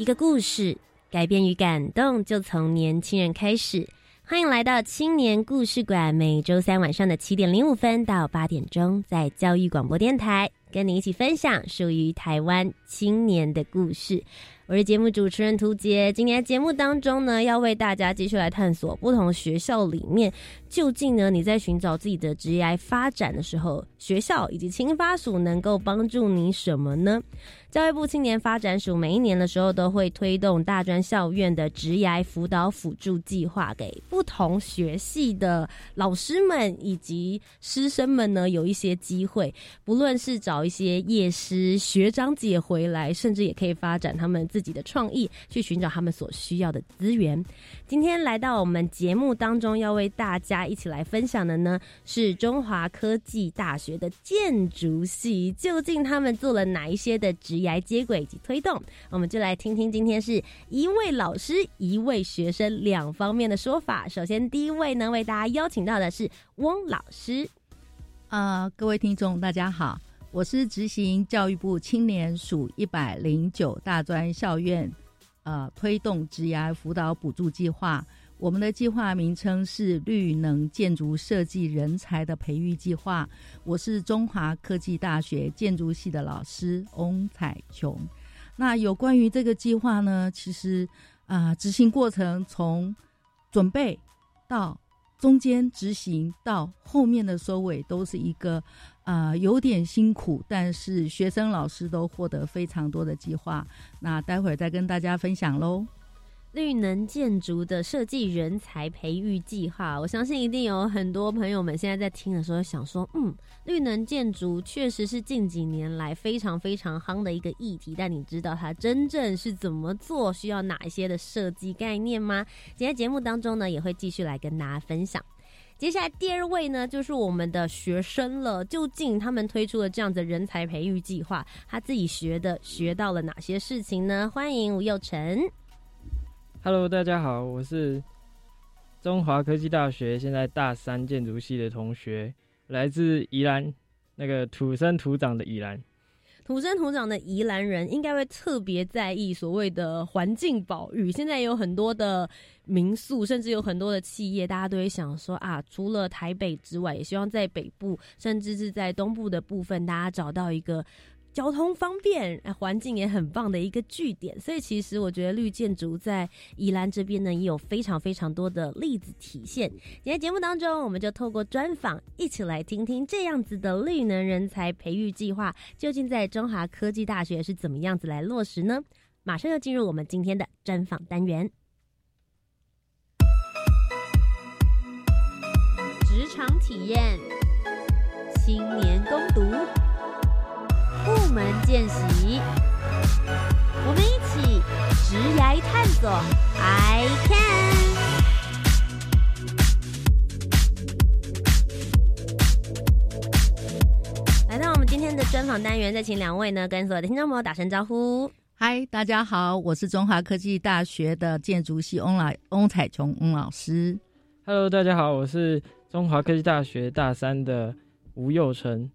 一个故事，改变与感动就从年轻人开始。欢迎来到青年故事馆，每周三晚上的七点零五分到八点钟，在教育广播电台，跟你一起分享属于台湾青年的故事。我是节目主持人涂杰，今天节目当中呢，要为大家继续来探索不同学校里面，究竟呢你在寻找自己的职业发展的时候，学校以及青发署能够帮助你什么呢？教育部青年发展署每一年的时候都会推动大专校院的职涯辅导辅助计划，给不同学系的老师们以及师生们呢有一些机会，不论是找一些业师学长姐回来，甚至也可以发展他们自己的创意，去寻找他们所需要的资源。今天来到我们节目当中，要为大家一起来分享的呢，是中华科技大学的建筑系，究竟他们做了哪一些的职来接轨以及推动，我们就来听听今天是一位老师、一位学生两方面的说法。首先，第一位呢，为大家邀请到的是翁老师。啊，各位听众，大家好，我是执行教育部青年署一百零九大专校院，呃，推动职涯辅导补助计划。我们的计划名称是绿能建筑设计人才的培育计划。我是中华科技大学建筑系的老师翁彩琼。那有关于这个计划呢，其实啊，执行过程从准备到中间执行到后面的收尾，都是一个啊有点辛苦，但是学生老师都获得非常多的计划。那待会儿再跟大家分享喽。绿能建筑的设计人才培育计划，我相信一定有很多朋友们现在在听的时候想说，嗯，绿能建筑确实是近几年来非常非常夯的一个议题，但你知道它真正是怎么做，需要哪一些的设计概念吗？今天节目当中呢，也会继续来跟大家分享。接下来第二位呢，就是我们的学生了，究竟他们推出了这样子人才培育计划，他自己学的学到了哪些事情呢？欢迎吴佑成。Hello，大家好，我是中华科技大学现在大三建筑系的同学，来自宜兰，那个土生土长的宜兰。土生土长的宜兰人应该会特别在意所谓的环境保育。现在有很多的民宿，甚至有很多的企业，大家都会想说啊，除了台北之外，也希望在北部，甚至是在东部的部分，大家找到一个。交通方便，环境也很棒的一个据点，所以其实我觉得绿建筑在宜兰这边呢，也有非常非常多的例子体现。今天节目当中，我们就透过专访，一起来听听这样子的绿能人才培育计划，究竟在中华科技大学是怎么样子来落实呢？马上要进入我们今天的专访单元，职场体验，青年攻读。部门见习，我们一起直涯探索。I can。来到我们今天的专访单元，再请两位呢跟所有的听众朋友打声招呼。嗨，大家好，我是中华科技大学的建筑系翁老翁彩琼翁老师。Hello，大家好，我是中华科技大学大三的吴佑成。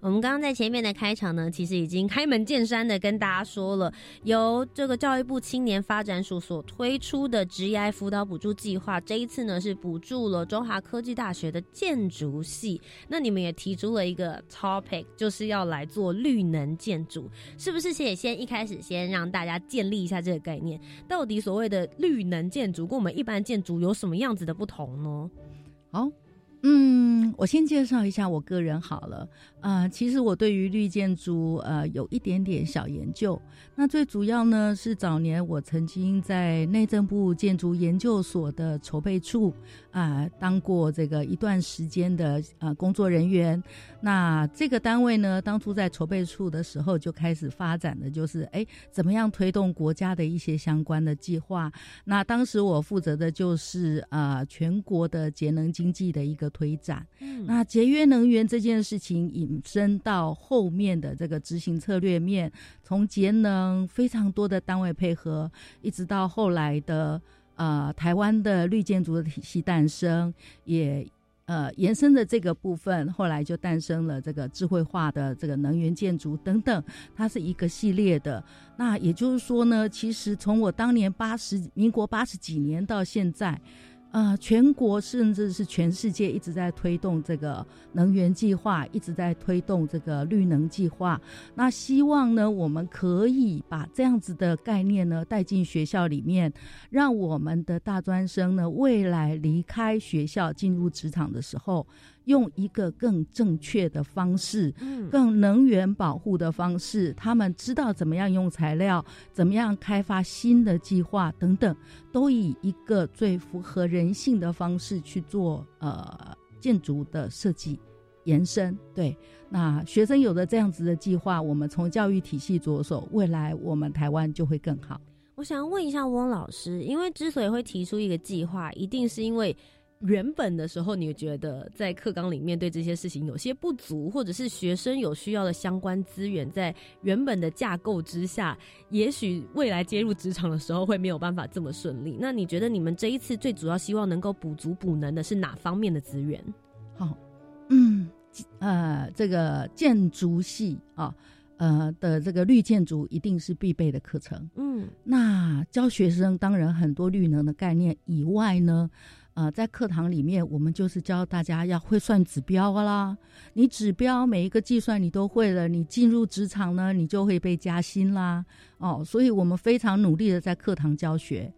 我们刚刚在前面的开场呢，其实已经开门见山的跟大家说了，由这个教育部青年发展署所推出的职业辅导补助计划，这一次呢是补助了中华科技大学的建筑系。那你们也提出了一个 topic，就是要来做绿能建筑，是不是？先先一开始先让大家建立一下这个概念，到底所谓的绿能建筑跟我们一般建筑有什么样子的不同呢？好。嗯，我先介绍一下我个人好了。啊，其实我对于绿建筑呃有一点点小研究。那最主要呢是早年我曾经在内政部建筑研究所的筹备处啊当过这个一段时间的呃工作人员。那这个单位呢，当初在筹备处的时候就开始发展的就是哎怎么样推动国家的一些相关的计划。那当时我负责的就是啊全国的节能经济的一个推展。嗯，那节约能源这件事情引引申到后面的这个执行策略面，从节能非常多的单位配合，一直到后来的呃台湾的绿建筑的体系诞生，也呃延伸的这个部分，后来就诞生了这个智慧化的这个能源建筑等等，它是一个系列的。那也就是说呢，其实从我当年八十民国八十几年到现在。呃，全国甚至是全世界一直在推动这个能源计划，一直在推动这个绿能计划。那希望呢，我们可以把这样子的概念呢带进学校里面，让我们的大专生呢未来离开学校进入职场的时候。用一个更正确的方式，嗯，更能源保护的方式，他们知道怎么样用材料，怎么样开发新的计划等等，都以一个最符合人性的方式去做呃建筑的设计延伸。对，那学生有了这样子的计划，我们从教育体系着手，未来我们台湾就会更好。我想问一下翁老师，因为之所以会提出一个计划，一定是因为。原本的时候，你觉得在课纲里面对这些事情有些不足，或者是学生有需要的相关资源，在原本的架构之下，也许未来接入职场的时候会没有办法这么顺利。那你觉得你们这一次最主要希望能够补足补能的是哪方面的资源？好，嗯，呃，这个建筑系啊，呃的这个绿建筑一定是必备的课程。嗯，那教学生当然很多绿能的概念以外呢。呃，在课堂里面，我们就是教大家要会算指标啦。你指标每一个计算你都会了，你进入职场呢，你就会被加薪啦。哦，所以我们非常努力的在课堂教学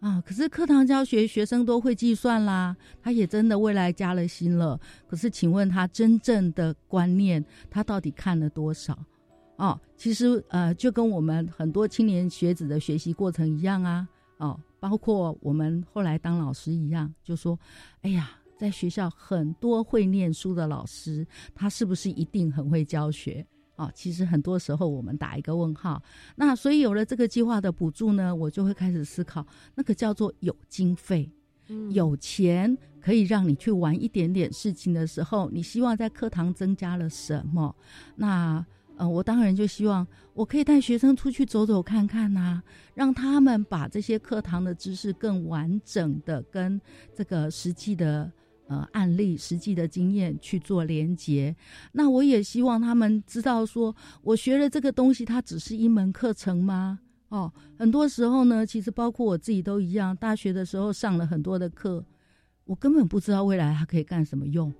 啊。可是课堂教学学生都会计算啦，他也真的未来加了薪了。可是，请问他真正的观念，他到底看了多少？哦，其实呃，就跟我们很多青年学子的学习过程一样啊。哦。包括我们后来当老师一样，就说：“哎呀，在学校很多会念书的老师，他是不是一定很会教学？啊，其实很多时候我们打一个问号。那所以有了这个计划的补助呢，我就会开始思考，那个叫做有经费，有钱可以让你去玩一点点事情的时候，你希望在课堂增加了什么？那。”呃，我当然就希望我可以带学生出去走走看看呐，让他们把这些课堂的知识更完整的跟这个实际的呃案例、实际的经验去做连接。那我也希望他们知道，说我学了这个东西，它只是一门课程吗？哦，很多时候呢，其实包括我自己都一样，大学的时候上了很多的课，我根本不知道未来它可以干什么用。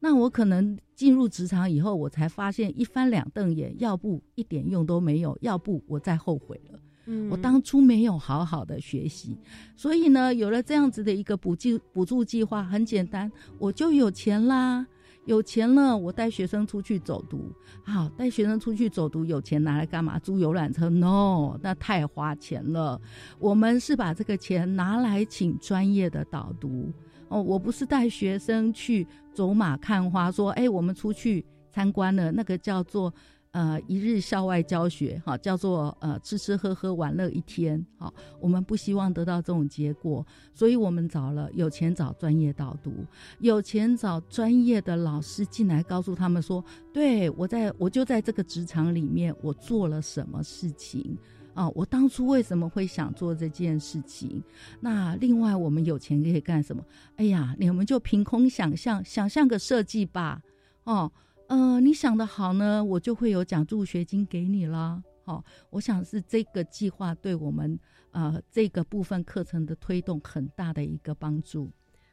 那我可能进入职场以后，我才发现一翻两瞪眼，要不一点用都没有，要不我再后悔了。嗯，我当初没有好好的学习，所以呢，有了这样子的一个补助补助计划，很简单，我就有钱啦。有钱了，我带学生出去走读。好，带学生出去走读，有钱拿来干嘛？租游览车？No，那太花钱了。我们是把这个钱拿来请专业的导读。哦，我不是带学生去走马看花，说，哎，我们出去参观了，那个叫做呃一日校外教学，哈，叫做呃吃吃喝喝玩乐一天，好，我们不希望得到这种结果，所以我们找了有钱找专业导读，有钱找专业的老师进来，告诉他们说，对我在我就在这个职场里面，我做了什么事情。啊，我当初为什么会想做这件事情？那另外，我们有钱可以干什么？哎呀，你们就凭空想象，想象个设计吧。哦，呃，你想的好呢，我就会有奖助学金给你了。好，我想是这个计划对我们呃这个部分课程的推动很大的一个帮助。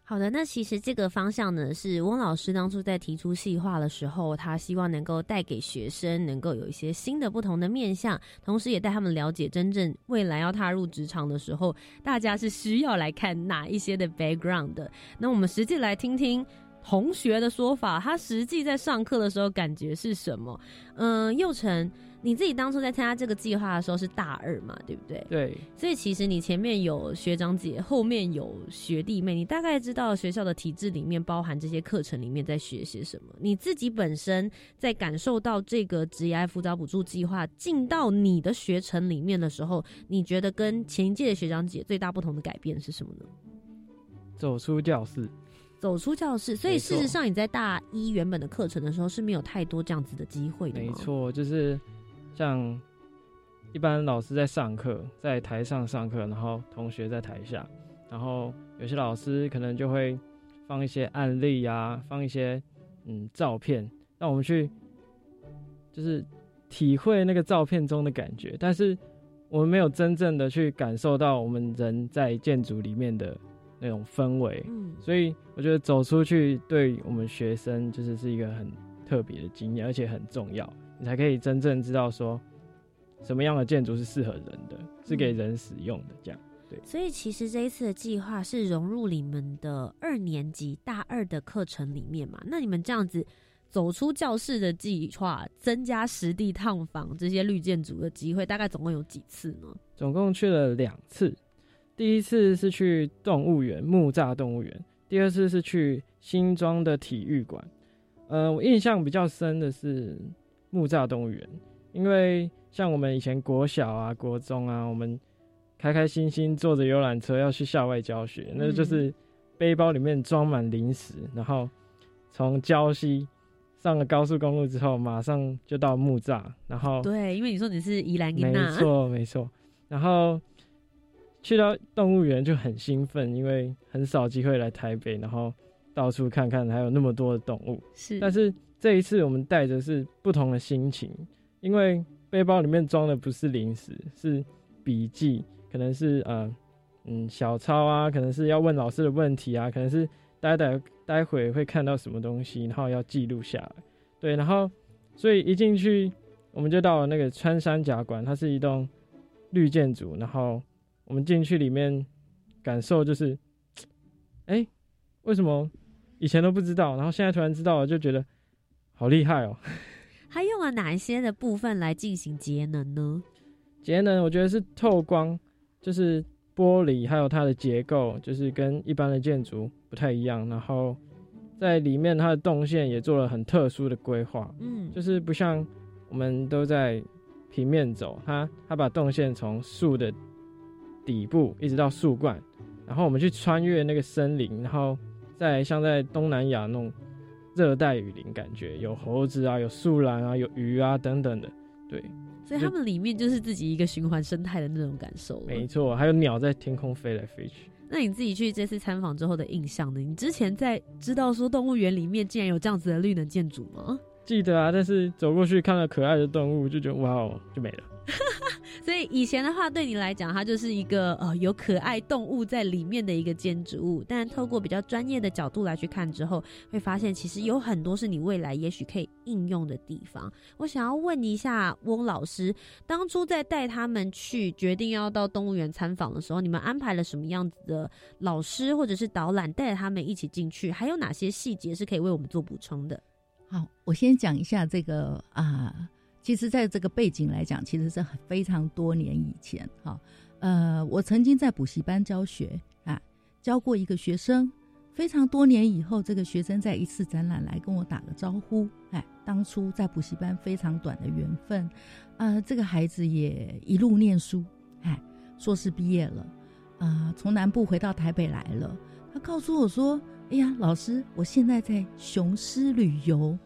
好的，那其实这个方向呢，是翁老师当初在提出细化的时候，他希望能够带给学生能够有一些新的、不同的面向，同时也带他们了解真正未来要踏入职场的时候，大家是需要来看哪一些的 background 的。那我们实际来听听。同学的说法，他实际在上课的时候感觉是什么？嗯，佑成。你自己当初在参加这个计划的时候是大二嘛，对不对？对。所以其实你前面有学长姐，后面有学弟妹，你大概知道学校的体制里面包含这些课程里面在学些什么。你自己本身在感受到这个职业辅导补助计划进到你的学程里面的时候，你觉得跟前一届的学长姐最大不同的改变是什么呢？走出教室，走出教室。所以事实上你在大一原本的课程的时候是没有太多这样子的机会的。没错，就是。像一般老师在上课，在台上上课，然后同学在台下，然后有些老师可能就会放一些案例呀，放一些嗯照片，让我们去就是体会那个照片中的感觉，但是我们没有真正的去感受到我们人在建筑里面的那种氛围。嗯，所以我觉得走出去对我们学生就是是一个很特别的经验，而且很重要。你才可以真正知道说，什么样的建筑是适合人的，是给人使用的，这样对。所以其实这一次的计划是融入你们的二年级大二的课程里面嘛？那你们这样子走出教室的计划，增加实地探访这些绿建筑的机会，大概总共有几次呢？总共去了两次，第一次是去动物园木栅动物园，第二次是去新庄的体育馆。呃，我印象比较深的是。木栅动物园，因为像我们以前国小啊、国中啊，我们开开心心坐着游览车要去校外教学，那就是背包里面装满零食，然后从礁溪上了高速公路之后，马上就到木栅，然后对，因为你说你是宜兰，没错没错，然后去到动物园就很兴奋，因为很少机会来台北，然后到处看看，还有那么多的动物，是，但是。这一次我们带着是不同的心情，因为背包里面装的不是零食，是笔记，可能是呃嗯小抄啊，可能是要问老师的问题啊，可能是待待待会会看到什么东西，然后要记录下来。对，然后所以一进去我们就到了那个穿山甲馆，它是一栋绿建筑，然后我们进去里面感受就是，哎，为什么以前都不知道，然后现在突然知道了，就觉得。好厉害哦！还用了哪一些的部分来进行节能呢？节能，我觉得是透光，就是玻璃，还有它的结构，就是跟一般的建筑不太一样。然后在里面，它的动线也做了很特殊的规划，嗯，就是不像我们都在平面走，它它把动线从树的底部一直到树冠，然后我们去穿越那个森林，然后再像在东南亚那种。热带雨林感觉有猴子啊，有树懒啊，有鱼啊等等的，对，所以他们里面就是自己一个循环生态的那种感受。没错，还有鸟在天空飞来飞去。那你自己去这次参访之后的印象呢？你之前在知道说动物园里面竟然有这样子的绿能建筑吗？记得啊，但是走过去看了可爱的动物，就觉得哇哦，就没了。所以以前的话，对你来讲，它就是一个呃有可爱动物在里面的一个建筑物。但透过比较专业的角度来去看之后，会发现其实有很多是你未来也许可以应用的地方。我想要问一下翁老师，当初在带他们去决定要到动物园参访的时候，你们安排了什么样子的老师或者是导览带着他们一起进去？还有哪些细节是可以为我们做补充的？好，我先讲一下这个啊。其实，在这个背景来讲，其实是非常多年以前。哈，呃，我曾经在补习班教学啊，教过一个学生。非常多年以后，这个学生在一次展览来跟我打个招呼。哎，当初在补习班非常短的缘分，啊，这个孩子也一路念书，哎，硕士毕业了，啊，从南部回到台北来了。他告诉我说：“哎呀，老师，我现在在雄狮旅游。”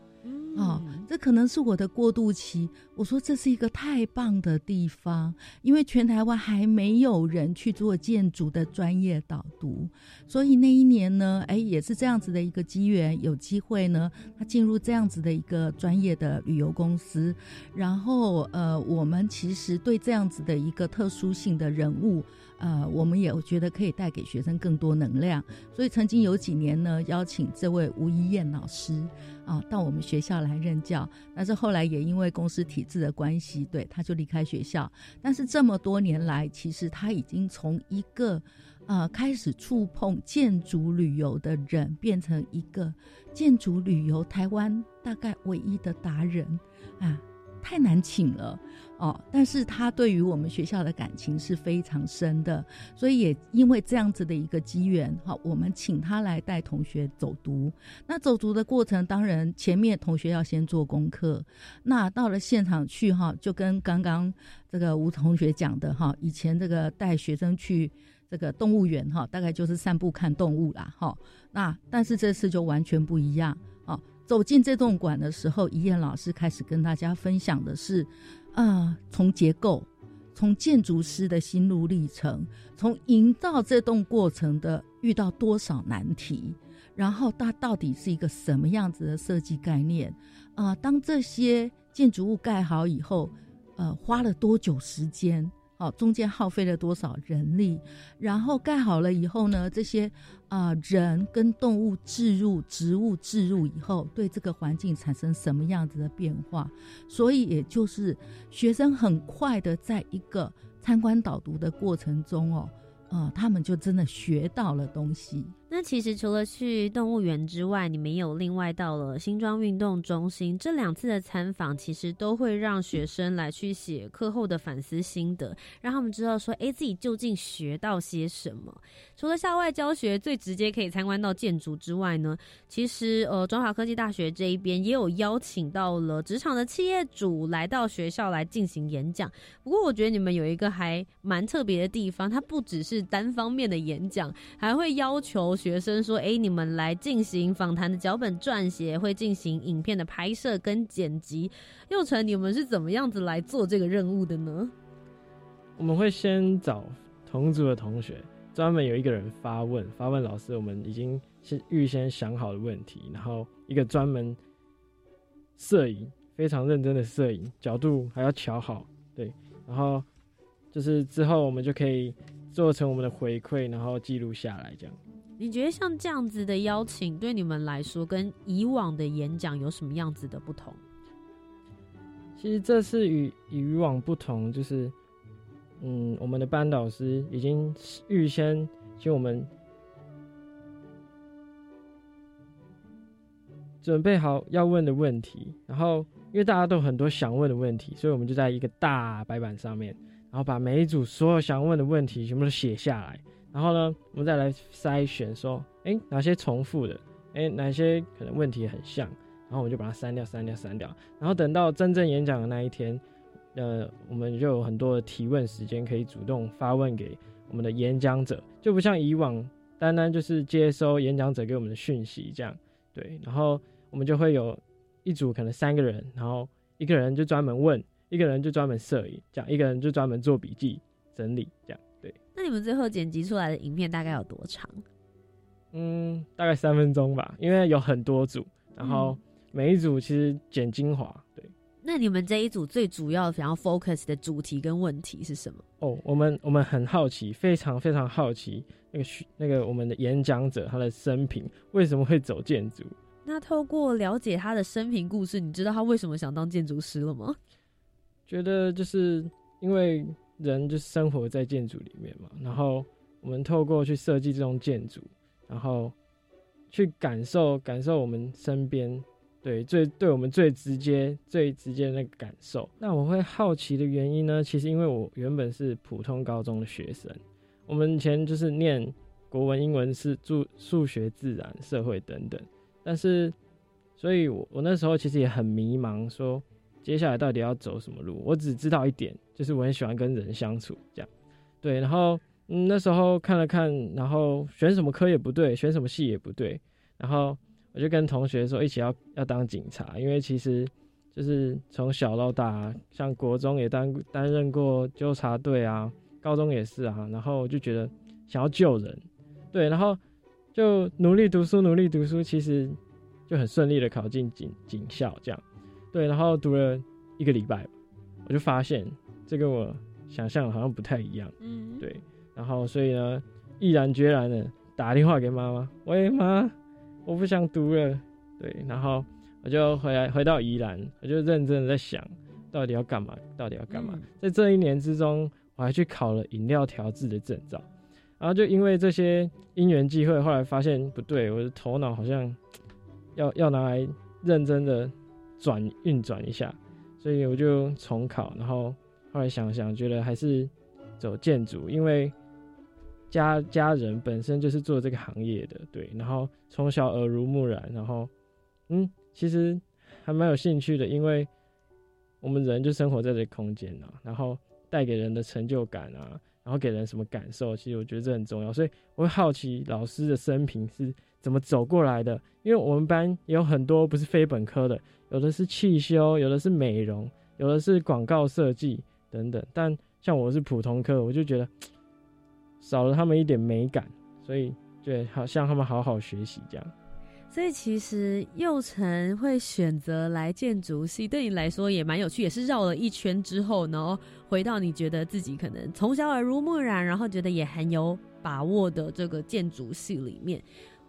哦，这可能是我的过渡期。我说这是一个太棒的地方，因为全台湾还没有人去做建筑的专业导读，所以那一年呢，哎，也是这样子的一个机缘，有机会呢，他进入这样子的一个专业的旅游公司，然后呃，我们其实对这样子的一个特殊性的人物。呃，我们也觉得可以带给学生更多能量，所以曾经有几年呢，邀请这位吴一燕老师啊到我们学校来任教。但是后来也因为公司体制的关系，对他就离开学校。但是这么多年来，其实他已经从一个呃，开始触碰建筑旅游的人，变成一个建筑旅游台湾大概唯一的达人啊，太难请了哦。但是他对于我们学校的感情是非常深的，所以也因为这样子的一个机缘，好，我们请他来带同学走读。那走读的过程，当然前面同学要先做功课，那到了现场去哈，就跟刚刚这个吴同学讲的哈，以前这个带学生去。这个动物园哈，大概就是散步看动物啦哈。那但是这次就完全不一样！走进这栋馆的时候，怡燕老师开始跟大家分享的是，啊，从结构，从建筑师的心路历程，从营造这栋过程的遇到多少难题，然后它到底是一个什么样子的设计概念啊？当这些建筑物盖好以后，呃，花了多久时间？哦，中间耗费了多少人力？然后盖好了以后呢？这些啊人跟动物置入、植物置入以后，对这个环境产生什么样子的变化？所以也就是学生很快的在一个参观导读的过程中哦，啊，他们就真的学到了东西。那其实除了去动物园之外，你们有另外到了新庄运动中心。这两次的参访，其实都会让学生来去写课后的反思心得，让他们知道说，哎，自己究竟学到些什么。除了校外教学最直接可以参观到建筑之外呢，其实呃，中华科技大学这一边也有邀请到了职场的企业主来到学校来进行演讲。不过我觉得你们有一个还蛮特别的地方，它不只是单方面的演讲，还会要求。学生说：“哎，你们来进行访谈的脚本撰写，会进行影片的拍摄跟剪辑。幼成，你们是怎么样子来做这个任务的呢？”我们会先找同组的同学，专门有一个人发问，发问老师我们已经先预先想好的问题，然后一个专门摄影，非常认真的摄影角度还要调好，对，然后就是之后我们就可以做成我们的回馈，然后记录下来，这样。你觉得像这样子的邀请，对你们来说跟以往的演讲有什么样子的不同？其实这次与以往不同，就是，嗯，我们的班导师已经预先就我们准备好要问的问题，然后因为大家都很多想问的问题，所以我们就在一个大白板上面，然后把每一组所有想问的问题全部都写下来。然后呢，我们再来筛选，说，哎，哪些重复的，哎，哪些可能问题很像，然后我们就把它删掉，删掉，删掉。然后等到真正演讲的那一天，呃，我们就有很多的提问时间，可以主动发问给我们的演讲者，就不像以往单单就是接收演讲者给我们的讯息这样，对。然后我们就会有一组可能三个人，然后一个人就专门问，一个人就专门摄影，这样，一个人就专门做笔记整理这样。那你们最后剪辑出来的影片大概有多长？嗯，大概三分钟吧，因为有很多组，然后每一组其实剪精华。对，那你们这一组最主要想要 focus 的主题跟问题是什么？哦，我们我们很好奇，非常非常好奇那个那个我们的演讲者他的生平为什么会走建筑？那透过了解他的生平故事，你知道他为什么想当建筑师了吗？觉得就是因为。人就是生活在建筑里面嘛，然后我们透过去设计这种建筑，然后去感受感受我们身边对最对我们最直接最直接的那个感受。那我会好奇的原因呢？其实因为我原本是普通高中的学生，我们以前就是念国文、英文是数数学、自然、社会等等，但是所以我我那时候其实也很迷茫，说。接下来到底要走什么路？我只知道一点，就是我很喜欢跟人相处，这样。对，然后嗯，那时候看了看，然后选什么科也不对，选什么系也不对，然后我就跟同学说，一起要要当警察，因为其实就是从小到大，像国中也担担任过纠察队啊，高中也是啊，然后我就觉得想要救人，对，然后就努力读书，努力读书，其实就很顺利的考进警警校，这样。对，然后读了一个礼拜，我就发现这跟我想象好像不太一样。嗯，对，然后所以呢，毅然决然的打电话给妈妈，喂妈，我不想读了。对，然后我就回来回到宜兰，我就认真的在想，到底要干嘛？到底要干嘛？在这一年之中，我还去考了饮料调制的证照。然后就因为这些因缘际会，后来发现不对，我的头脑好像要要拿来认真的转运转一下，所以我就重考，然后后来想想，觉得还是走建筑，因为家家人本身就是做这个行业的，对，然后从小耳濡目染，然后嗯，其实还蛮有兴趣的，因为我们人就生活在这个空间啊，然后带给人的成就感啊。然后给人什么感受？其实我觉得这很重要，所以我会好奇老师的生平是怎么走过来的。因为我们班有很多不是非本科的，有的是汽修，有的是美容，有的是广告设计等等。但像我是普通科，我就觉得 少了他们一点美感，所以对，好像他们好好学习这样。所以其实幼成会选择来建筑系，对你来说也蛮有趣，也是绕了一圈之后，然后回到你觉得自己可能从小耳濡目染，然后觉得也很有把握的这个建筑系里面。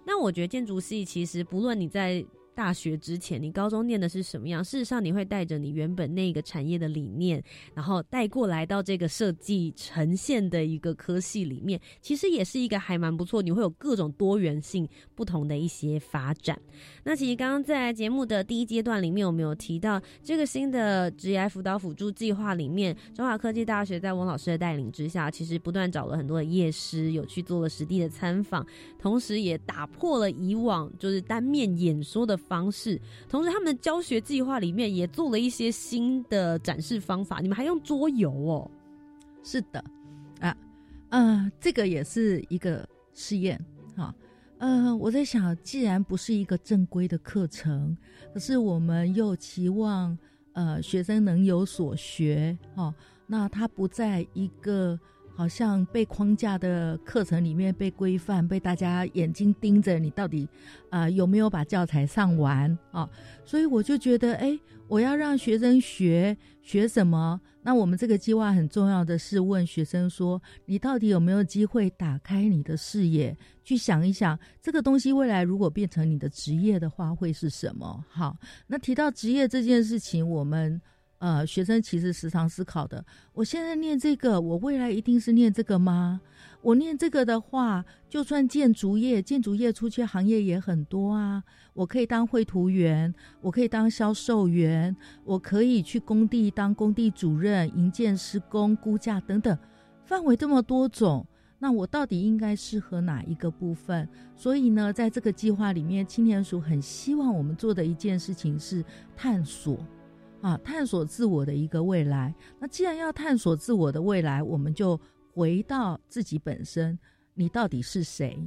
那我觉得建筑系其实不论你在。大学之前，你高中念的是什么样？事实上，你会带着你原本那个产业的理念，然后带过来到这个设计呈现的一个科系里面，其实也是一个还蛮不错。你会有各种多元性、不同的一些发展。那其实刚刚在节目的第一阶段里面，我们有提到这个新的职业辅导辅助计划里面，中华科技大学在翁老师的带领之下，其实不断找了很多的业师，有去做了实地的参访，同时也打破了以往就是单面演说的。方式，同时他们的教学计划里面也做了一些新的展示方法。你们还用桌游哦？是的，啊，呃，这个也是一个试验哈。呃，我在想，既然不是一个正规的课程，可是我们又期望呃学生能有所学哈，那他不在一个。好像被框架的课程里面被规范，被大家眼睛盯着你，到底啊有没有把教材上完啊？所以我就觉得，哎，我要让学生学学什么？那我们这个计划很重要的是问学生说，你到底有没有机会打开你的视野，去想一想这个东西未来如果变成你的职业的话会是什么？好，那提到职业这件事情，我们。呃，学生其实时常思考的，我现在念这个，我未来一定是念这个吗？我念这个的话，就算建筑业，建筑业出去行业也很多啊。我可以当绘图员，我可以当销售员，我可以去工地当工地主任、营建施工、估价等等，范围这么多种，那我到底应该适合哪一个部分？所以呢，在这个计划里面，青年署很希望我们做的一件事情是探索。啊，探索自我的一个未来。那既然要探索自我的未来，我们就回到自己本身。你到底是谁？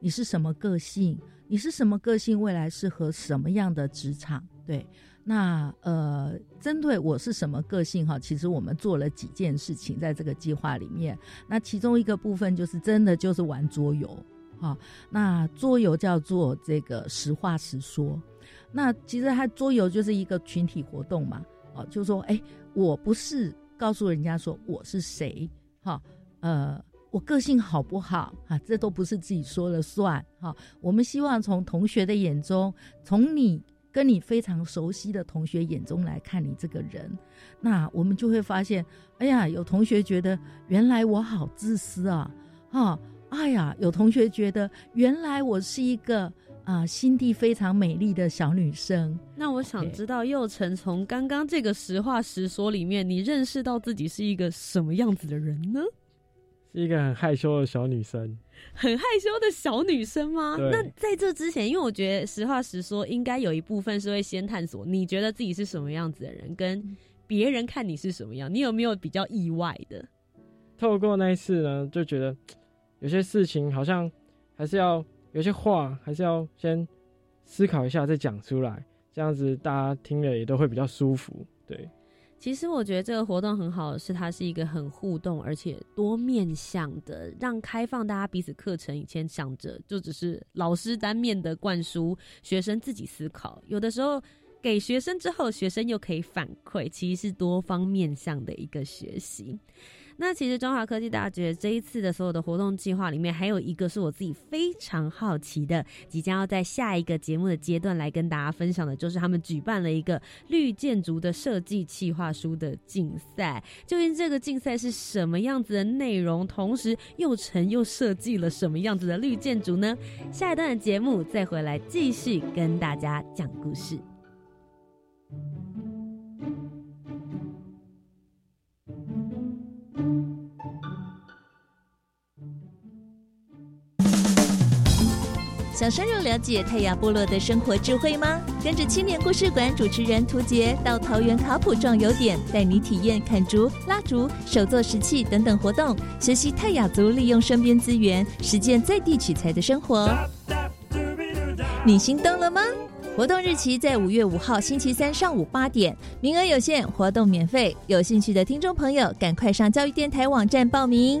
你是什么个性？你是什么个性？未来适合什么样的职场？对，那呃，针对我是什么个性哈，其实我们做了几件事情在这个计划里面。那其中一个部分就是真的就是玩桌游哈。那桌游叫做这个实话实说。那其实它桌游就是一个群体活动嘛，哦，就是说，哎，我不是告诉人家说我是谁，哈，呃，我个性好不好啊？这都不是自己说了算，哈。我们希望从同学的眼中，从你跟你非常熟悉的同学眼中来看你这个人，那我们就会发现，哎呀，有同学觉得原来我好自私啊，哈，哎呀，有同学觉得原来我是一个。啊，心地非常美丽的小女生。那我想知道，佑成从刚刚这个实话实说里面，你认识到自己是一个什么样子的人呢？是一个很害羞的小女生。很害羞的小女生吗？那在这之前，因为我觉得实话实说，应该有一部分是会先探索你觉得自己是什么样子的人，跟别人看你是什么样。你有没有比较意外的？透过那一次呢，就觉得有些事情好像还是要。有些话还是要先思考一下再讲出来，这样子大家听了也都会比较舒服。对，其实我觉得这个活动很好是，它是一个很互动而且多面向的，让开放大家彼此课程。以前想着就只是老师单面的灌输，学生自己思考。有的时候给学生之后，学生又可以反馈，其实是多方面向的一个学习。那其实中华科技大学这一次的所有的活动计划里面，还有一个是我自己非常好奇的，即将要在下一个节目的阶段来跟大家分享的，就是他们举办了一个绿建筑的设计企划书的竞赛。究竟这个竞赛是什么样子的内容？同时又成又设计了什么样子的绿建筑呢？下一段的节目再回来继续跟大家讲故事。想深入了解泰雅部落的生活智慧吗？跟着青年故事馆主持人涂杰到桃园卡普壮游点，带你体验砍竹、拉竹、手作石器等等活动，学习泰雅族利用身边资源，实践在地取材的生活。你心动了吗？活动日期在五月五号星期三上午八点，名额有限，活动免费。有兴趣的听众朋友，赶快上教育电台网站报名。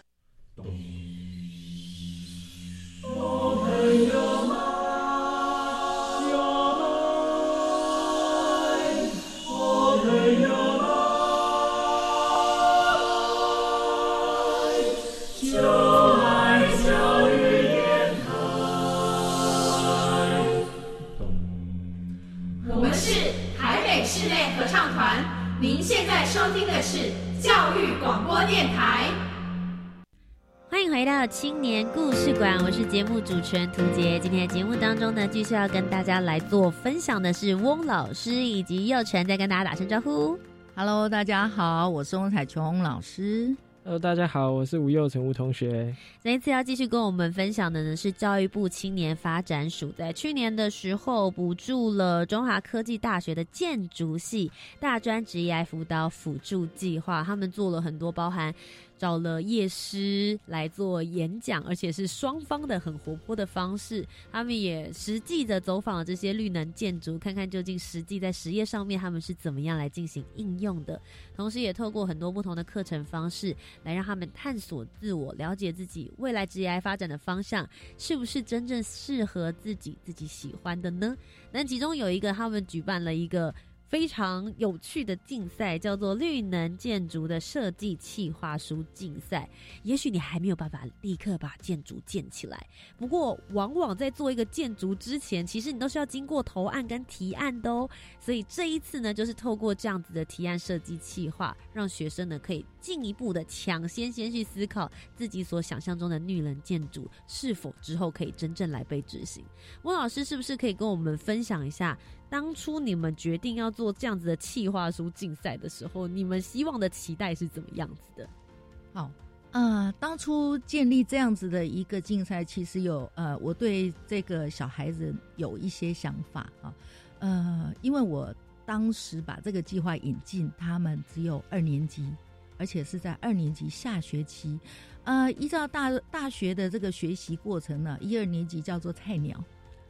青年故事馆，我是节目主持人涂杰。今天的节目当中呢，继续要跟大家来做分享的是翁老师以及幼晨，再跟大家打声招呼。Hello，大家好，我是翁彩琼老师。Hello，大家好，我是吴佑成吴同学。这一次要继续跟我们分享的呢，是教育部青年发展署在去年的时候补助了中华科技大学的建筑系大专职业辅导辅助计划，他们做了很多包含。找了夜师来做演讲，而且是双方的很活泼的方式。他们也实际的走访了这些绿能建筑，看看究竟实际在实业上面他们是怎么样来进行应用的。同时，也透过很多不同的课程方式来让他们探索自我，了解自己未来职业发展的方向是不是真正适合自己、自己喜欢的呢？那其中有一个，他们举办了一个。非常有趣的竞赛，叫做绿能建筑的设计企划书竞赛。也许你还没有办法立刻把建筑建起来，不过往往在做一个建筑之前，其实你都是要经过投案跟提案的哦。所以这一次呢，就是透过这样子的提案设计企划，让学生呢可以进一步的抢先先去思考自己所想象中的绿能建筑是否之后可以真正来被执行。温老师是不是可以跟我们分享一下？当初你们决定要做这样子的企划书竞赛的时候，你们希望的期待是怎么样子的？好，呃，当初建立这样子的一个竞赛，其实有呃，我对这个小孩子有一些想法啊，呃，因为我当时把这个计划引进，他们只有二年级，而且是在二年级下学期，呃，依照大大学的这个学习过程呢，一二年级叫做菜鸟，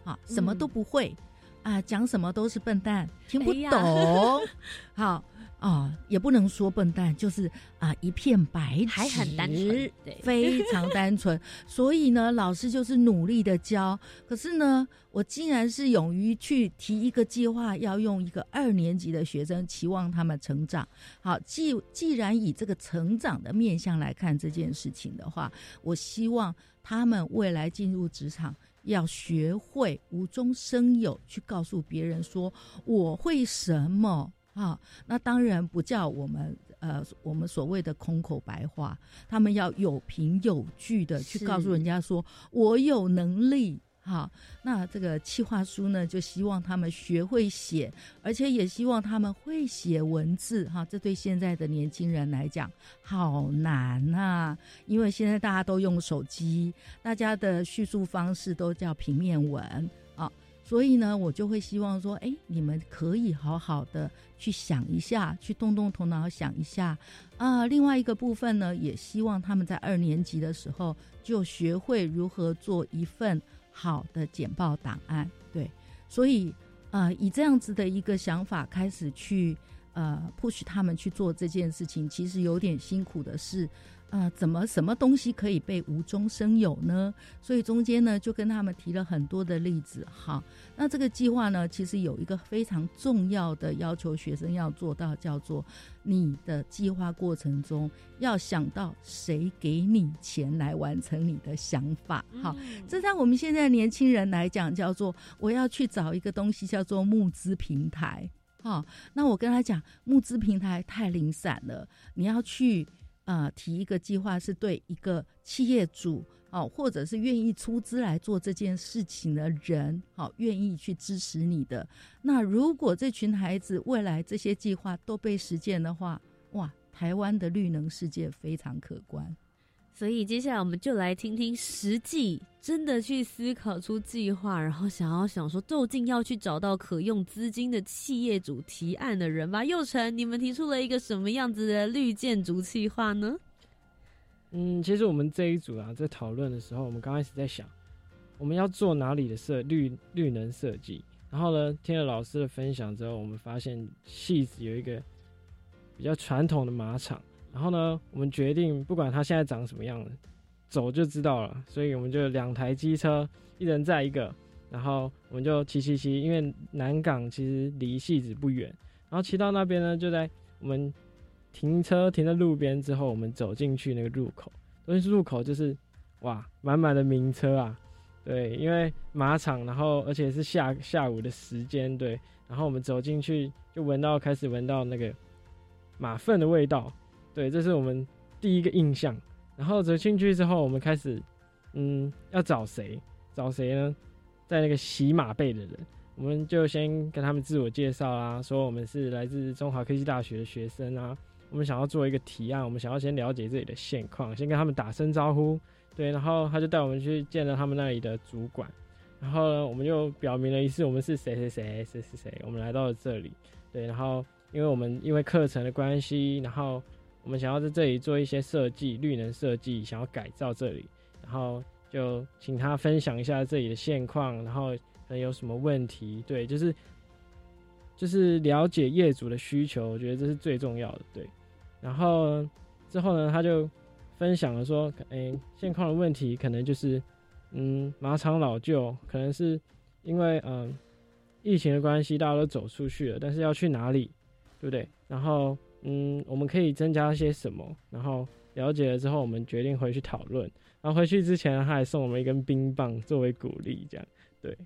啊，什么都不会。啊，讲什么都是笨蛋，听不懂。好啊，也不能说笨蛋，就是啊，一片白纸，还很单纯，非常单纯。所以呢，老师就是努力的教。可是呢，我竟然是勇于去提一个计划，要用一个二年级的学生，期望他们成长。好，既既然以这个成长的面向来看这件事情的话，我希望他们未来进入职场。要学会无中生有，去告诉别人说我会什么，啊。那当然不叫我们呃我们所谓的空口白话，他们要有凭有据的去告诉人家说我有能力。好，那这个企划书呢，就希望他们学会写，而且也希望他们会写文字。哈，这对现在的年轻人来讲好难呐，因为现在大家都用手机，大家的叙述方式都叫平面文啊，所以呢，我就会希望说，哎，你们可以好好的去想一下，去动动头脑想一下啊。另外一个部分呢，也希望他们在二年级的时候就学会如何做一份。好的简报档案，对，所以呃，以这样子的一个想法开始去呃 push 他们去做这件事情，其实有点辛苦的是。呃，怎么什么东西可以被无中生有呢？所以中间呢，就跟他们提了很多的例子。好，那这个计划呢，其实有一个非常重要的要求，学生要做到，叫做你的计划过程中要想到谁给你钱来完成你的想法。好，这在我们现在年轻人来讲，叫做我要去找一个东西，叫做募资平台。好，那我跟他讲，募资平台太零散了，你要去。啊，提一个计划是对一个企业主哦，或者是愿意出资来做这件事情的人，好，愿意去支持你的。那如果这群孩子未来这些计划都被实践的话，哇，台湾的绿能世界非常可观。所以接下来我们就来听听实际真的去思考出计划，然后想要想说究竟要去找到可用资金的企业主提案的人吧。佑成，你们提出了一个什么样子的绿建筑计划呢？嗯，其实我们这一组啊，在讨论的时候，我们刚开始在想我们要做哪里的设绿绿能设计。然后呢，听了老师的分享之后，我们发现戏子有一个比较传统的马场。然后呢，我们决定不管它现在长什么样子，走就知道了。所以我们就两台机车，一人载一个，然后我们就骑骑骑。因为南港其实离戏子不远，然后骑到那边呢，就在我们停车停在路边之后，我们走进去那个入口。东西入口就是哇，满满的名车啊，对，因为马场，然后而且是下下午的时间，对，然后我们走进去就闻到开始闻到那个马粪的味道。对，这是我们第一个印象。然后走进去之后，我们开始，嗯，要找谁？找谁呢？在那个洗马背的人，我们就先跟他们自我介绍啦，说我们是来自中华科技大学的学生啊。我们想要做一个提案，我们想要先了解这里的现况，先跟他们打声招呼。对，然后他就带我们去见了他们那里的主管。然后呢，我们就表明了一次，我们是谁谁谁谁谁谁，我们来到了这里。对，然后因为我们因为课程的关系，然后。我们想要在这里做一些设计，绿能设计，想要改造这里，然后就请他分享一下这里的现况，然后可能有什么问题，对，就是就是了解业主的需求，我觉得这是最重要的，对。然后之后呢，他就分享了说，哎，现况的问题可能就是，嗯，马场老旧，可能是因为嗯疫情的关系，大家都走出去了，但是要去哪里，对不对？然后。嗯，我们可以增加些什么？然后了解了之后，我们决定回去讨论。然后回去之前，他还送我们一根冰棒作为鼓励，这样对。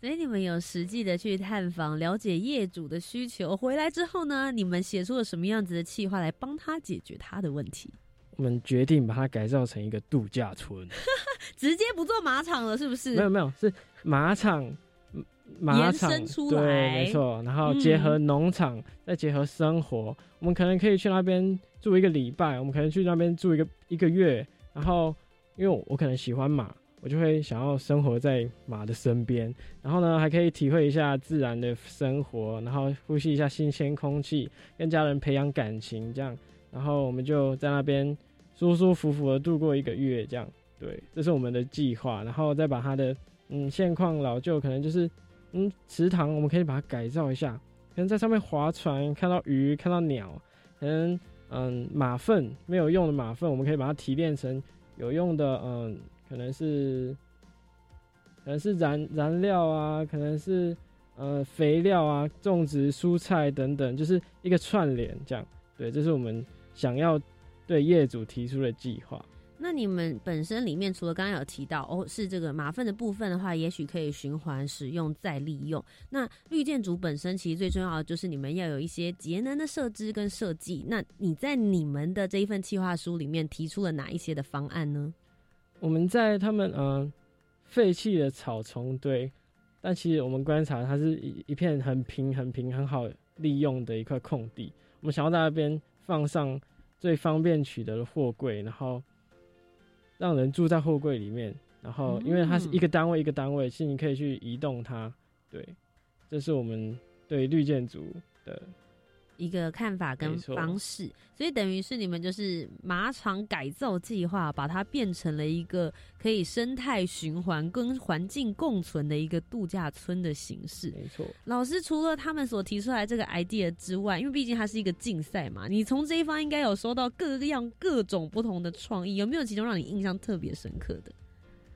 所以你们有实际的去探访，了解业主的需求。回来之后呢，你们写出了什么样子的计划来帮他解决他的问题？我们决定把它改造成一个度假村，直接不做马场了，是不是？没有没有，是马场。马场对，没错，然后结合农场，再结合生活，我们可能可以去那边住一个礼拜，我们可能去那边住一个一个月，然后因为我可能喜欢马，我就会想要生活在马的身边，然后呢，还可以体会一下自然的生活，然后呼吸一下新鲜空气，跟家人培养感情，这样，然后我们就在那边舒舒服服的度过一个月，这样，对，这是我们的计划，然后再把它的嗯现况老旧，可能就是。嗯，池塘我们可以把它改造一下，可能在上面划船，看到鱼，看到鸟，可能嗯马粪没有用的马粪，我们可以把它提炼成有用的，嗯，可能是可能是燃燃料啊，可能是呃肥料啊，种植蔬菜等等，就是一个串联这样。对，这是我们想要对业主提出的计划。那你们本身里面除了刚刚有提到哦，是这个马粪的部分的话，也许可以循环使用再利用。那绿建筑本身其实最重要的就是你们要有一些节能的设置跟设计。那你在你们的这一份计划书里面提出了哪一些的方案呢？我们在他们嗯废弃的草丛堆，但其实我们观察它是一一片很平、很平、很好利用的一块空地。我们想要在那边放上最方便取得的货柜，然后。让人住在货柜里面，然后因为它是一个单位一个单位，是你可以去移动它。对，这是我们对绿建筑的。一个看法跟方式，所以等于是你们就是马场改造计划，把它变成了一个可以生态循环跟环境共存的一个度假村的形式。没错，老师除了他们所提出来这个 idea 之外，因为毕竟它是一个竞赛嘛，你从这一方应该有收到各样各种不同的创意，有没有其中让你印象特别深刻的？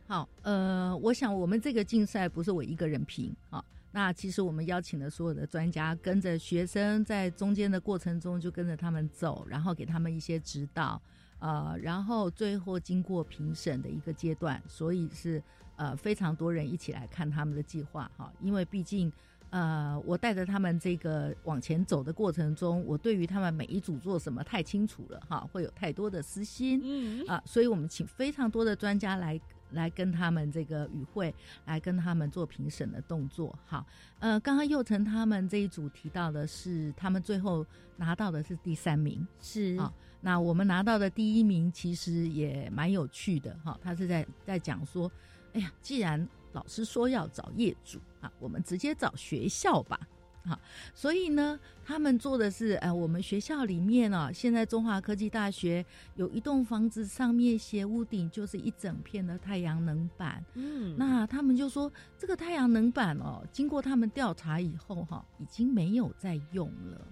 好，呃，我想我们这个竞赛不是我一个人评啊。那其实我们邀请的所有的专家，跟着学生在中间的过程中就跟着他们走，然后给他们一些指导，呃，然后最后经过评审的一个阶段，所以是呃非常多人一起来看他们的计划哈，因为毕竟呃我带着他们这个往前走的过程中，我对于他们每一组做什么太清楚了哈，会有太多的私心，嗯啊，所以我们请非常多的专家来。来跟他们这个与会，来跟他们做评审的动作。好，呃，刚刚佑成他们这一组提到的是，他们最后拿到的是第三名，是啊。那我们拿到的第一名其实也蛮有趣的哈，他是在在讲说，哎呀，既然老师说要找业主啊，我们直接找学校吧。好，所以呢，他们做的是，呃，我们学校里面哦，现在中华科技大学有一栋房子，上面斜屋顶就是一整片的太阳能板。嗯，那他们就说，这个太阳能板哦，经过他们调查以后，哈，已经没有在用了。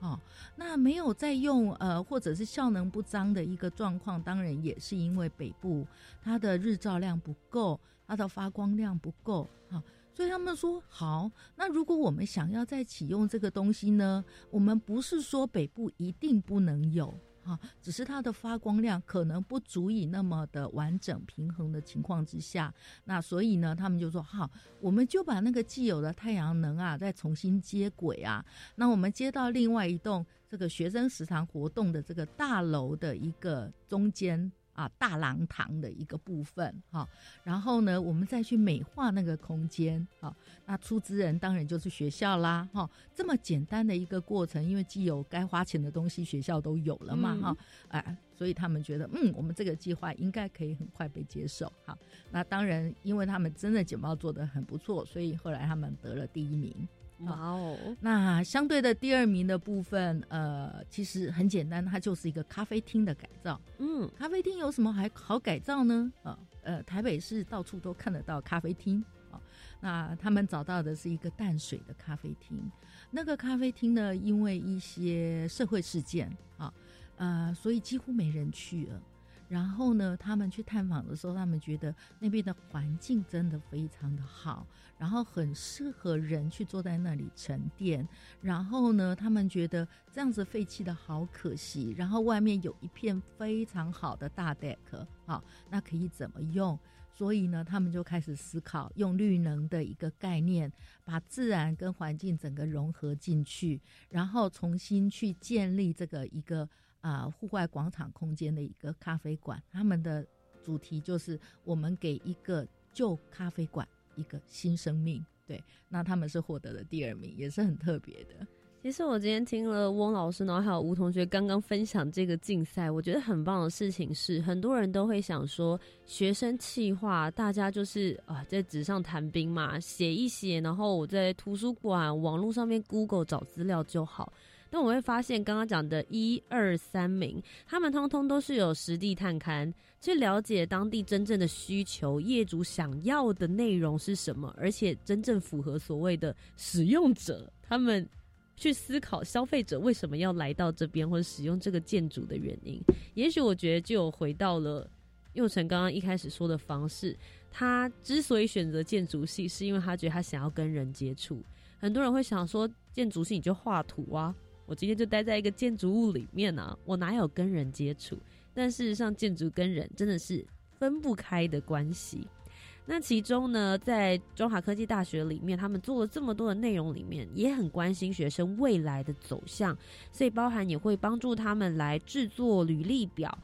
哦，那没有在用，呃，或者是效能不彰的一个状况，当然也是因为北部它的日照量不够，它的发光量不够。所以他们说好，那如果我们想要再启用这个东西呢？我们不是说北部一定不能有啊，只是它的发光量可能不足以那么的完整平衡的情况之下，那所以呢，他们就说好，我们就把那个既有的太阳能啊，再重新接轨啊，那我们接到另外一栋这个学生食堂活动的这个大楼的一个中间。啊，大廊堂的一个部分哈，然后呢，我们再去美化那个空间啊。那出资人当然就是学校啦哈。这么简单的一个过程，因为既有该花钱的东西，学校都有了嘛哈。哎，所以他们觉得，嗯，我们这个计划应该可以很快被接受哈。那当然，因为他们真的简报做得很不错，所以后来他们得了第一名。哇哦，那相对的第二名的部分，呃，其实很简单，它就是一个咖啡厅的改造。嗯，咖啡厅有什么还好改造呢？啊，呃，台北市到处都看得到咖啡厅啊。那他们找到的是一个淡水的咖啡厅，那个咖啡厅呢，因为一些社会事件啊，呃，所以几乎没人去了。然后呢，他们去探访的时候，他们觉得那边的环境真的非常的好，然后很适合人去坐在那里沉淀。然后呢，他们觉得这样子废弃的好可惜。然后外面有一片非常好的大 deck，好，那可以怎么用？所以呢，他们就开始思考用绿能的一个概念，把自然跟环境整个融合进去，然后重新去建立这个一个。啊，户外广场空间的一个咖啡馆，他们的主题就是我们给一个旧咖啡馆一个新生命。对，那他们是获得了第二名，也是很特别的。其实我今天听了翁老师，然后还有吴同学刚刚分享这个竞赛，我觉得很棒的事情是，很多人都会想说，学生气化，大家就是啊，在纸上谈兵嘛，写一写，然后我在图书馆、网络上面 Google 找资料就好。但我会发现，刚刚讲的一二三名，他们通通都是有实地探勘，去了解当地真正的需求，业主想要的内容是什么，而且真正符合所谓的使用者，他们去思考消费者为什么要来到这边或者使用这个建筑的原因。也许我觉得就回到了佑成刚刚一开始说的方式，他之所以选择建筑系，是因为他觉得他想要跟人接触。很多人会想说，建筑系你就画图啊。我今天就待在一个建筑物里面啊，我哪有跟人接触？但事实上，建筑跟人真的是分不开的关系。那其中呢，在中华科技大学里面，他们做了这么多的内容里面，也很关心学生未来的走向，所以包含也会帮助他们来制作履历表，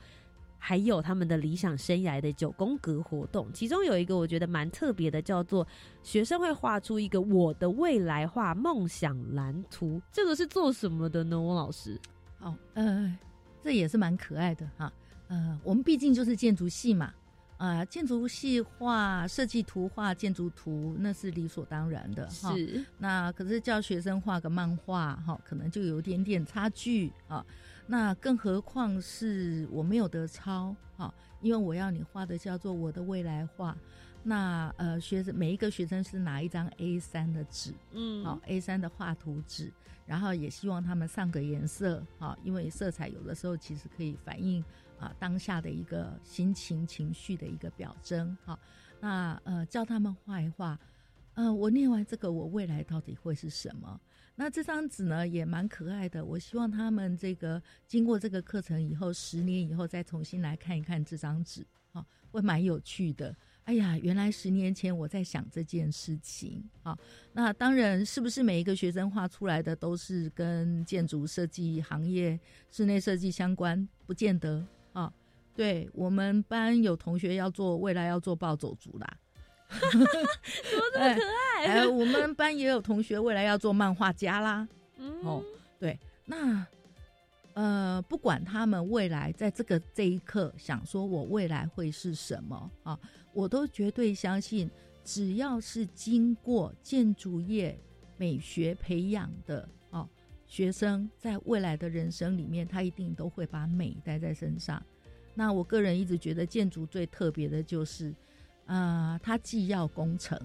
还有他们的理想生涯的九宫格活动。其中有一个我觉得蛮特别的，叫做学生会画出一个我的未来画梦想蓝图。这个是做什么的呢？翁老师？哦，呃，这也是蛮可爱的哈。呃，我们毕竟就是建筑系嘛。啊，建筑系画设计图画建筑图，那是理所当然的哈。是，那可是叫学生画个漫画哈，可能就有点点差距啊。那更何况是我没有得抄哈，因为我要你画的叫做我的未来画。那呃，学生每一个学生是拿一张 A 三的纸，嗯，好 A 三的画图纸，然后也希望他们上个颜色啊，因为色彩有的时候其实可以反映。啊，当下的一个心情、情绪的一个表征。好，那呃，叫他们画一画。嗯，我念完这个，我未来到底会是什么？那这张纸呢，也蛮可爱的。我希望他们这个经过这个课程以后，十年以后再重新来看一看这张纸，啊，会蛮有趣的。哎呀，原来十年前我在想这件事情。啊，那当然是不是每一个学生画出来的都是跟建筑设计行业、室内设计相关？不见得。啊，对我们班有同学要做，未来要做暴走族啦，怎么这么可爱？哎，我们班也有同学未来要做漫画家啦。哦，对，那呃，不管他们未来在这个这一刻想说我未来会是什么啊，我都绝对相信，只要是经过建筑业美学培养的。学生在未来的人生里面，他一定都会把美带在身上。那我个人一直觉得建筑最特别的就是，啊，它既要工程，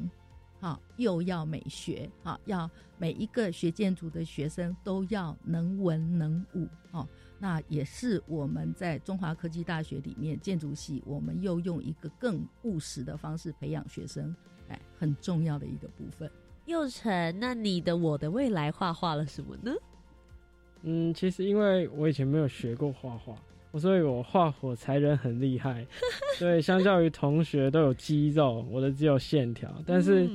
好，又要美学，好，要每一个学建筑的学生都要能文能武，哦，那也是我们在中华科技大学里面建筑系，我们又用一个更务实的方式培养学生，哎，很重要的一个部分。佑成，那你的我的未来画画了什么呢？嗯，其实因为我以前没有学过画画，所以我画火柴人很厉害。对，相较于同学都有肌肉，我的只有线条。但是，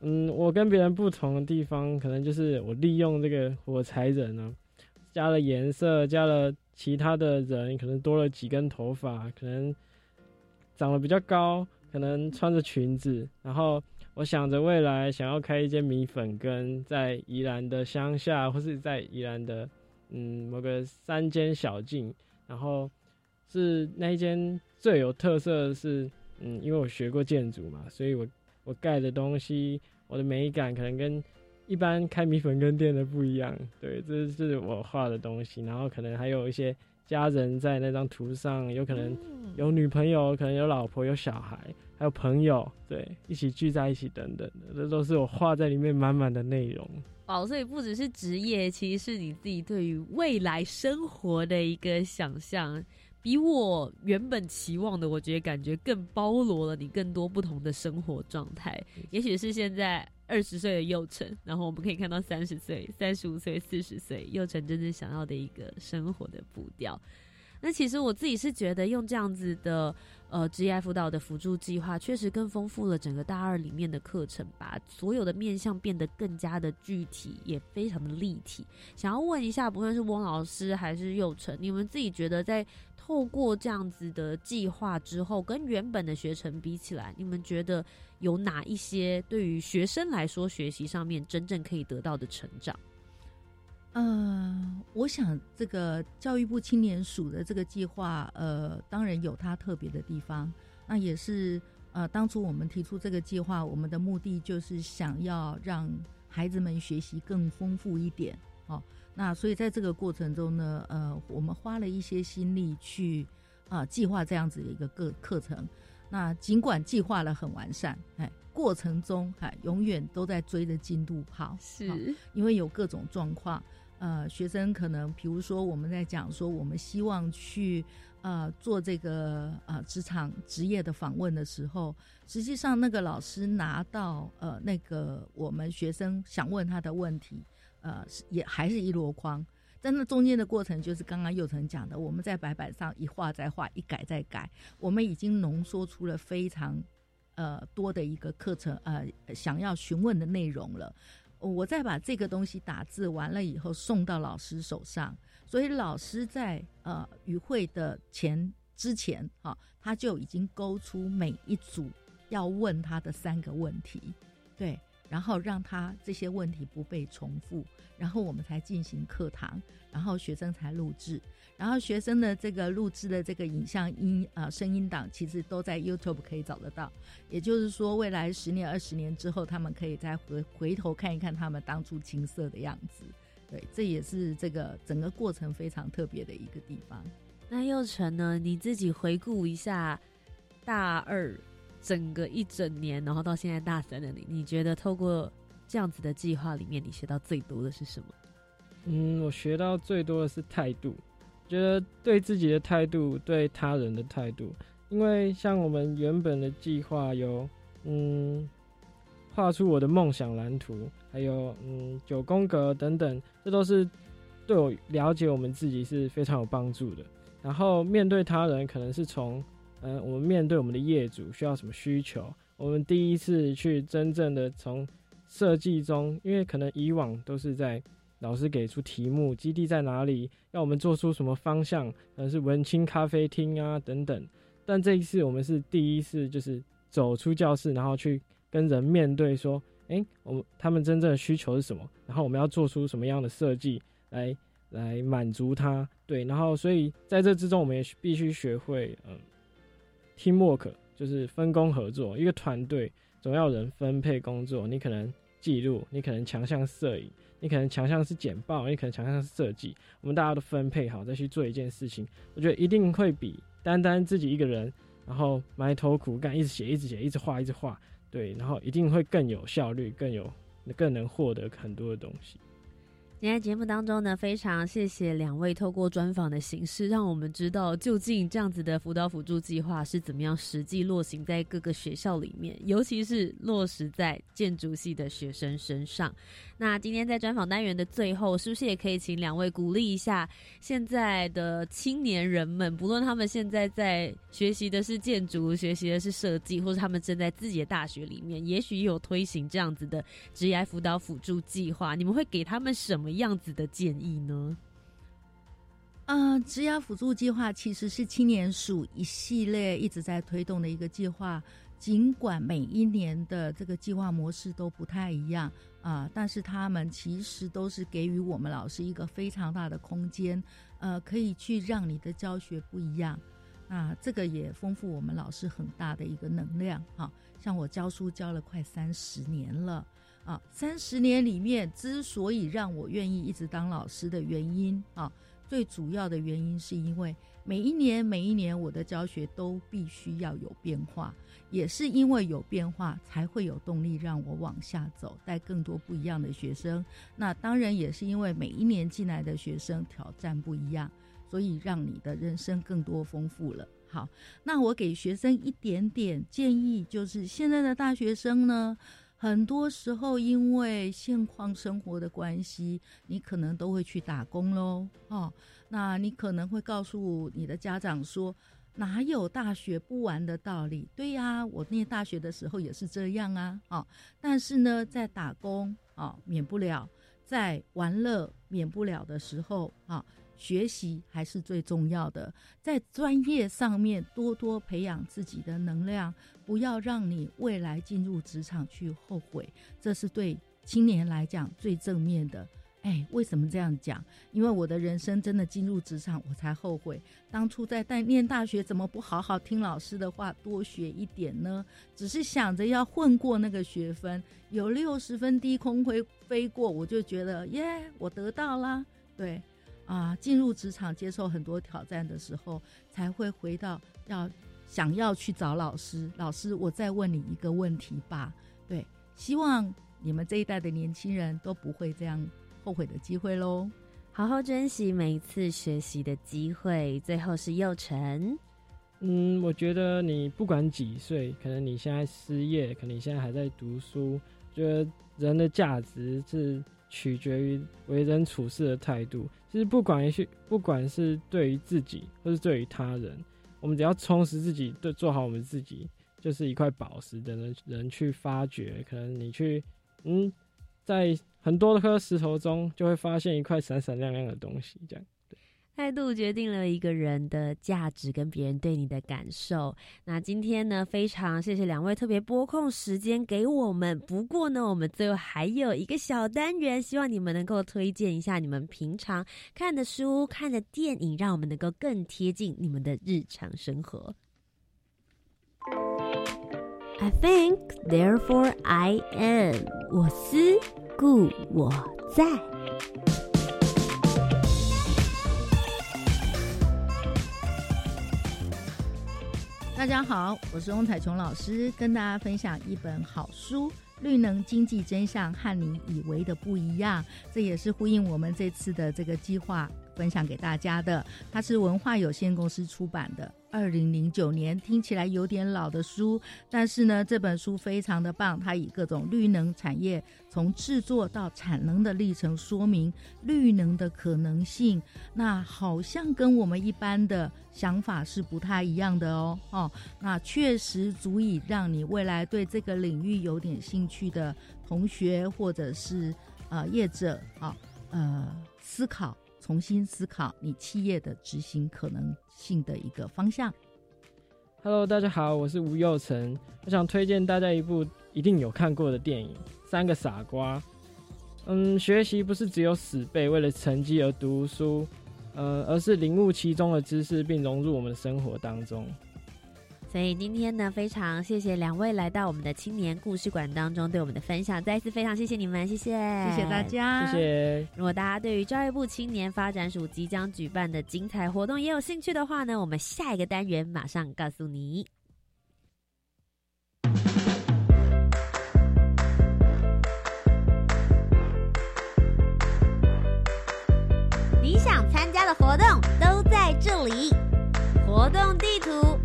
嗯，我跟别人不同的地方，可能就是我利用这个火柴人呢，加了颜色，加了其他的人，可能多了几根头发，可能长得比较高，可能穿着裙子。然后我想着未来想要开一间米粉羹，在宜兰的乡下，或是在宜兰的。嗯，某个山间小径，然后是那一间最有特色的是，嗯，因为我学过建筑嘛，所以我我盖的东西，我的美感可能跟一般开米粉跟店的不一样。对，这是我画的东西，然后可能还有一些家人在那张图上，有可能有女朋友，可能有老婆，有小孩，还有朋友，对，一起聚在一起等等的，这都是我画在里面满满的内容。哦，所以不只是职业，其实是你自己对于未来生活的一个想象，比我原本期望的，我觉得感觉更包罗了你更多不同的生活状态。也许是现在二十岁的幼成，然后我们可以看到三十岁、三十五岁、四十岁幼成真正想要的一个生活的步调。那其实我自己是觉得用这样子的呃职业辅导的辅助计划，确实更丰富了整个大二里面的课程，把所有的面向变得更加的具体，也非常的立体。想要问一下，不论是翁老师还是佑成，你们自己觉得在透过这样子的计划之后，跟原本的学程比起来，你们觉得有哪一些对于学生来说学习上面真正可以得到的成长？呃，我想这个教育部青年署的这个计划，呃，当然有它特别的地方。那也是呃，当初我们提出这个计划，我们的目的就是想要让孩子们学习更丰富一点。哦，那所以在这个过程中呢，呃，我们花了一些心力去啊计划这样子的一个个课程。那尽管计划了很完善，哎，过程中哎永远都在追着进度跑，是因为有各种状况。呃，学生可能，比如说我们在讲说，我们希望去呃做这个呃职场职业的访问的时候，实际上那个老师拿到呃那个我们学生想问他的问题，呃也还是一箩筐。在那中间的过程，就是刚刚佑成讲的，我们在白板上一画再画，一改再改，我们已经浓缩出了非常呃多的一个课程呃想要询问的内容了。我再把这个东西打字完了以后送到老师手上，所以老师在呃与会的前之前哈，他就已经勾出每一组要问他的三个问题，对。然后让他这些问题不被重复，然后我们才进行课堂，然后学生才录制，然后学生的这个录制的这个影像音啊声音档，其实都在 YouTube 可以找得到。也就是说，未来十年、二十年之后，他们可以再回回头看一看他们当初青涩的样子。对，这也是这个整个过程非常特别的一个地方。那佑成呢？你自己回顾一下大二。整个一整年，然后到现在大三的你，你觉得透过这样子的计划里面，你学到最多的是什么？嗯，我学到最多的是态度，觉得对自己的态度，对他人的态度。因为像我们原本的计划有，嗯，画出我的梦想蓝图，还有嗯九宫格等等，这都是对我了解我们自己是非常有帮助的。然后面对他人，可能是从。嗯，我们面对我们的业主需要什么需求？我们第一次去真正的从设计中，因为可能以往都是在老师给出题目，基地在哪里，要我们做出什么方向，可能是文青咖啡厅啊等等。但这一次我们是第一次，就是走出教室，然后去跟人面对，说，哎，我们他们真正的需求是什么？然后我们要做出什么样的设计来来满足他？对，然后所以在这之中，我们也必须学会，嗯。Teamwork 就是分工合作，一个团队总要人分配工作。你可能记录，你可能强项摄影，你可能强项是简报，你可能强项是设计。我们大家都分配好再去做一件事情，我觉得一定会比单单自己一个人，然后埋头苦干，一直写，一直写，一直画，一直画，对，然后一定会更有效率，更有更能获得很多的东西。今天节目当中呢，非常谢谢两位透过专访的形式，让我们知道究竟这样子的辅导辅助计划是怎么样实际落行在各个学校里面，尤其是落实在建筑系的学生身上。那今天在专访单元的最后，是不是也可以请两位鼓励一下现在的青年人们，不论他们现在在学习的是建筑，学习的是设计，或者他们正在自己的大学里面，也许有推行这样子的职业辅导辅助计划，你们会给他们什么？样子的建议呢？嗯，职涯辅助计划其实是青年署一系列一直在推动的一个计划。尽管每一年的这个计划模式都不太一样啊，但是他们其实都是给予我们老师一个非常大的空间，呃，可以去让你的教学不一样。那这个也丰富我们老师很大的一个能量啊。像我教书教了快三十年了。啊，三十年里面，之所以让我愿意一直当老师的原因啊，最主要的原因是因为每一年每一年我的教学都必须要有变化，也是因为有变化才会有动力让我往下走，带更多不一样的学生。那当然也是因为每一年进来的学生挑战不一样，所以让你的人生更多丰富了。好，那我给学生一点点建议，就是现在的大学生呢。很多时候，因为现况生活的关系，你可能都会去打工喽。哦，那你可能会告诉你的家长说：“哪有大学不玩的道理？”对呀，我念大学的时候也是这样啊。哦，但是呢，在打工啊，免不了；在玩乐，免不了的时候啊。学习还是最重要的，在专业上面多多培养自己的能量，不要让你未来进入职场去后悔，这是对青年来讲最正面的。哎，为什么这样讲？因为我的人生真的进入职场，我才后悔当初在带念大学怎么不好好听老师的话，多学一点呢？只是想着要混过那个学分，有六十分低空飞飞过，我就觉得耶，我得到了，对。啊，进入职场接受很多挑战的时候，才会回到要想要去找老师。老师，我再问你一个问题吧。对，希望你们这一代的年轻人都不会这样后悔的机会喽。好好珍惜每一次学习的机会。最后是幼晨，嗯，我觉得你不管几岁，可能你现在失业，可能你现在还在读书，觉得人的价值是。取决于为人处事的态度。其实不管是不管是对于自己，或是对于他人，我们只要充实自己，对做好我们自己，就是一块宝石，等人人去发掘。可能你去，嗯，在很多颗石头中，就会发现一块闪闪亮亮的东西，这样。态度决定了一个人的价值跟别人对你的感受。那今天呢，非常谢谢两位特别拨空时间给我们。不过呢，我们最后还有一个小单元，希望你们能够推荐一下你们平常看的书、看的电影，让我们能够更贴近你们的日常生活。I think, therefore I am。我思故我在。大家好，我是翁彩琼老师，跟大家分享一本好书《绿能经济真相和你以为的不一样》，这也是呼应我们这次的这个计划。分享给大家的，它是文化有限公司出版的，二零零九年，听起来有点老的书，但是呢，这本书非常的棒，它以各种绿能产业从制作到产能的历程，说明绿能的可能性。那好像跟我们一般的想法是不太一样的哦，哦，那确实足以让你未来对这个领域有点兴趣的同学或者是呃业者啊，呃思考。重新思考你企业的执行可能性的一个方向。Hello，大家好，我是吴佑成，我想推荐大家一部一定有看过的电影《三个傻瓜》。嗯，学习不是只有死背，为了成绩而读书，呃，而是领悟其中的知识，并融入我们的生活当中。所以今天呢，非常谢谢两位来到我们的青年故事馆当中对我们的分享，再一次非常谢谢你们，谢谢，谢谢大家，谢谢。如果大家对于教育部青年发展署即将举办的精彩活动也有兴趣的话呢，我们下一个单元马上告诉你。你想参加的活动都在这里，活动地图。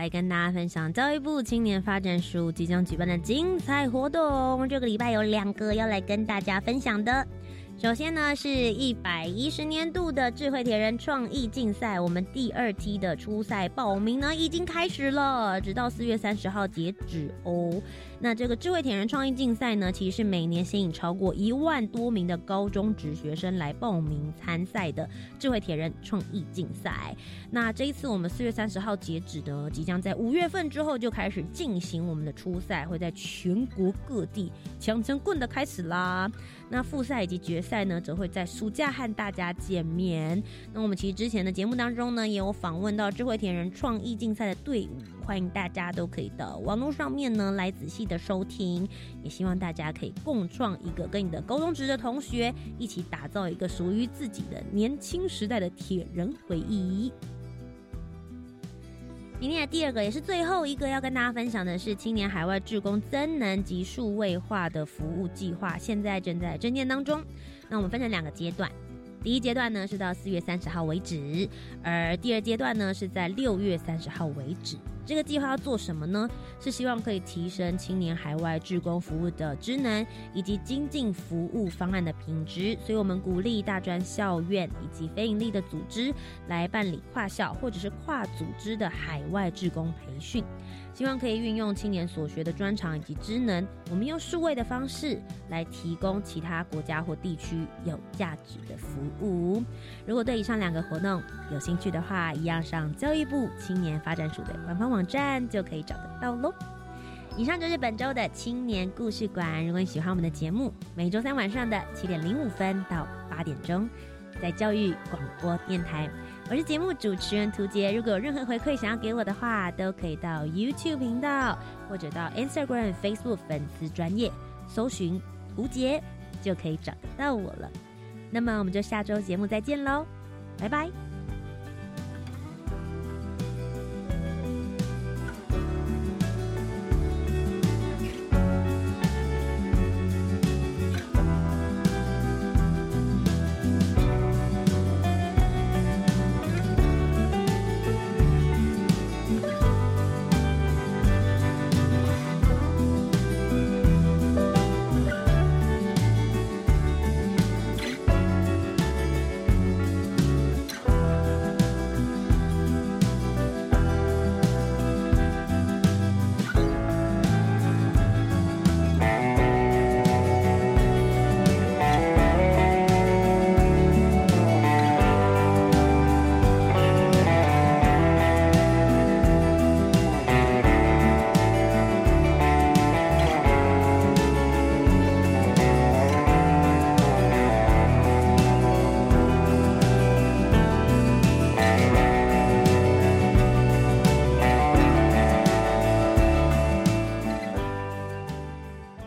来跟大家分享教育部青年发展署即将举办的精彩活动。这个礼拜有两个要来跟大家分享的。首先呢，是一百一十年度的智慧铁人创意竞赛，我们第二期的初赛报名呢已经开始了，直到四月三十号截止哦。那这个智慧铁人创意竞赛呢，其实是每年吸引超过一万多名的高中职学生来报名参赛的智慧铁人创意竞赛。那这一次我们四月三十号截止的，即将在五月份之后就开始进行我们的初赛，会在全国各地强强棍的开始啦。那复赛以及决赛呢，则会在暑假和大家见面。那我们其实之前的节目当中呢，也有访问到智慧田人创意竞赛的队伍，欢迎大家都可以到网络上面呢来仔细的收听。也希望大家可以共创一个跟你的高中值的同学一起打造一个属于自己的年轻时代的铁人回忆。今天的第二个也是最后一个要跟大家分享的是青年海外志工增能及数位化的服务计划，现在正在征建当中。那我们分成两个阶段，第一阶段呢是到四月三十号为止，而第二阶段呢是在六月三十号为止。这个计划要做什么呢？是希望可以提升青年海外志工服务的职能，以及精进服务方案的品质。所以我们鼓励大专校院以及非营利的组织来办理跨校或者是跨组织的海外志工培训。希望可以运用青年所学的专长以及职能，我们用数位的方式来提供其他国家或地区有价值的服务。如果对以上两个活动有兴趣的话，一样上教育部青年发展署的官方网站就可以找得到喽。以上就是本周的青年故事馆。如果你喜欢我们的节目，每周三晚上的七点零五分到八点钟，在教育广播电台。我是节目主持人涂杰，如果有任何回馈想要给我的话，都可以到 YouTube 频道或者到 Instagram、Facebook 粉丝专业搜寻涂杰，就可以找得到我了。那么我们就下周节目再见喽，拜拜。